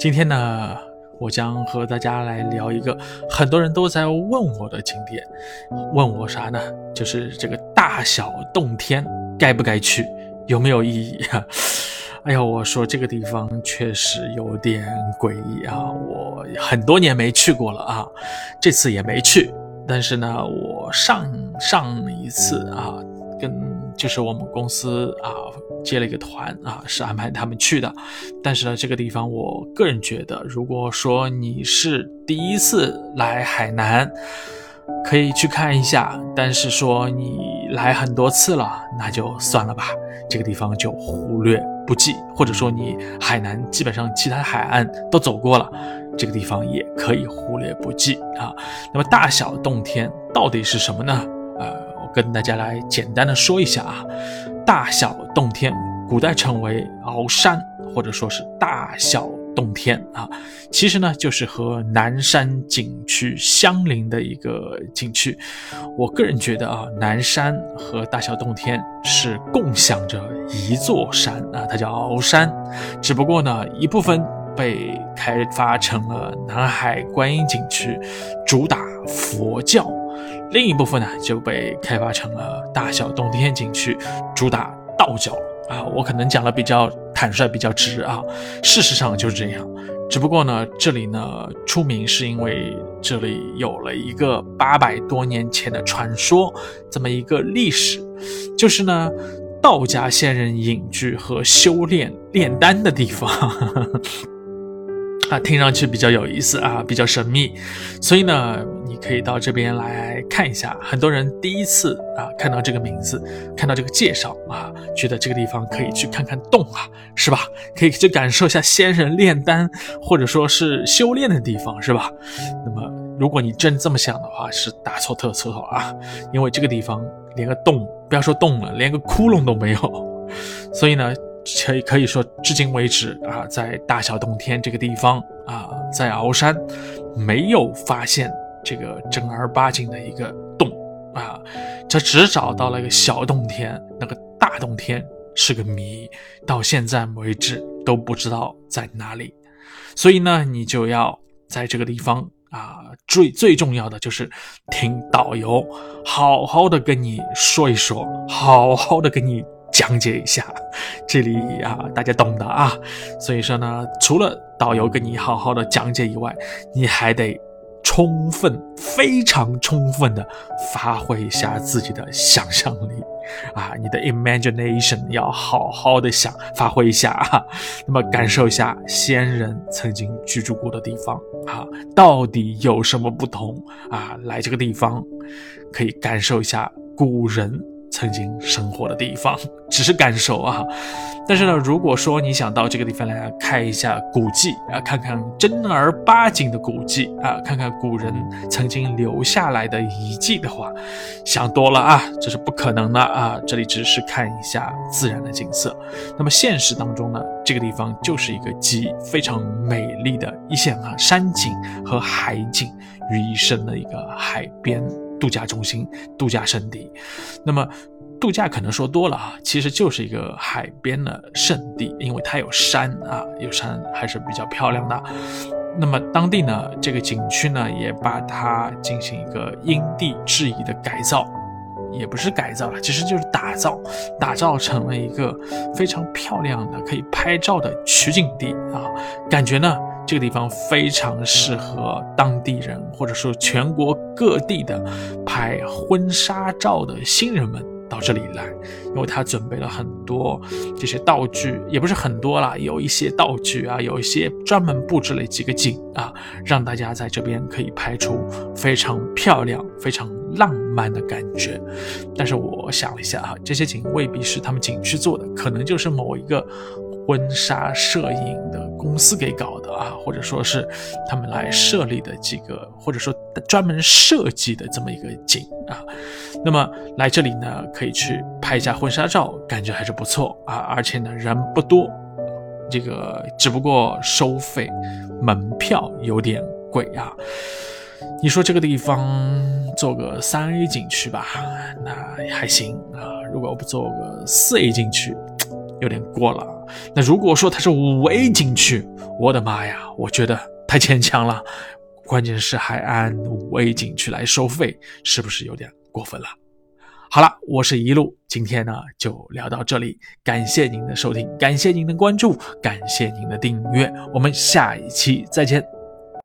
今天呢，我将和大家来聊一个很多人都在问我的景点，问我啥呢？就是这个大小洞天该不该去，有没有意义啊？哎呀，我说这个地方确实有点诡异啊，我很多年没去过了啊，这次也没去。但是呢，我上上一次啊，跟就是我们公司啊接了一个团啊，是安排他们去的。但是呢，这个地方我个人觉得，如果说你是第一次来海南，可以去看一下。但是说你来很多次了，那就算了吧，这个地方就忽略不计，或者说你海南基本上其他海岸都走过了。这个地方也可以忽略不计啊。那么大小洞天到底是什么呢？跟大家来简单的说一下啊。大小洞天，古代称为鳌山，或者说是大小洞天啊。其实呢，就是和南山景区相邻的一个景区。我个人觉得啊，南山和大小洞天是共享着一座山啊，它叫鳌山。只不过呢，一部分。被开发成了南海观音景区，主打佛教；另一部分呢就被开发成了大小洞天景区，主打道教。啊，我可能讲的比较坦率，比较直啊。事实上就是这样，只不过呢，这里呢出名是因为这里有了一个八百多年前的传说，这么一个历史，就是呢道家仙人隐居和修炼炼丹的地方。啊，听上去比较有意思啊，比较神秘，所以呢，你可以到这边来看一下。很多人第一次啊看到这个名字，看到这个介绍啊，觉得这个地方可以去看看洞啊，是吧？可以去感受一下仙人炼丹或者说是修炼的地方，是吧？那么，如果你真这么想的话，是大错特错啊，因为这个地方连个洞，不要说洞了，连个窟窿都没有，所以呢。可以可以说，至今为止啊，在大小洞天这个地方啊，在鳌山没有发现这个正儿八经的一个洞啊，这只找到了一个小洞天，那个大洞天是个谜，到现在为止都不知道在哪里。所以呢，你就要在这个地方啊，最最重要的就是听导游好好的跟你说一说，好好的跟你。讲解一下，这里啊，大家懂的啊。所以说呢，除了导游跟你好好的讲解以外，你还得充分、非常充分的发挥一下自己的想象力啊，你的 imagination 要好好的想，发挥一下啊。那么感受一下先人曾经居住过的地方啊，到底有什么不同啊？来这个地方，可以感受一下古人。曾经生活的地方，只是感受啊。但是呢，如果说你想到这个地方来看一下古迹啊，看看正儿八经的古迹啊，看看古人曾经留下来的遗迹的话，想多了啊，这是不可能的啊。这里只是看一下自然的景色。那么现实当中呢，这个地方就是一个集非常美丽的一线啊山景和海景于一身的一个海边。度假中心、度假胜地，那么度假可能说多了啊，其实就是一个海边的圣地，因为它有山啊，有山还是比较漂亮的。那么当地呢，这个景区呢，也把它进行一个因地制宜的改造，也不是改造了，其实就是打造，打造成了一个非常漂亮的可以拍照的取景地啊，感觉呢。这个地方非常适合当地人，或者说全国各地的拍婚纱照的新人们到这里来，因为他准备了很多这些道具，也不是很多啦，有一些道具啊，有一些专门布置了几个景啊，让大家在这边可以拍出非常漂亮、非常浪漫的感觉。但是我想了一下啊，这些景未必是他们景区做的，可能就是某一个。婚纱摄影的公司给搞的啊，或者说是他们来设立的几个，或者说专门设计的这么一个景啊。那么来这里呢，可以去拍一下婚纱照，感觉还是不错啊。而且呢，人不多，这个只不过收费门票有点贵啊。你说这个地方做个三 A 景区吧，那还行啊。如果不做个四 A 景区。有点过了。那如果说它是五 A 景区，我的妈呀，我觉得太牵强了。关键是还按五 A 景区来收费，是不是有点过分了？好了，我是一路，今天呢就聊到这里，感谢您的收听，感谢您的关注，感谢您的订阅，我们下一期再见。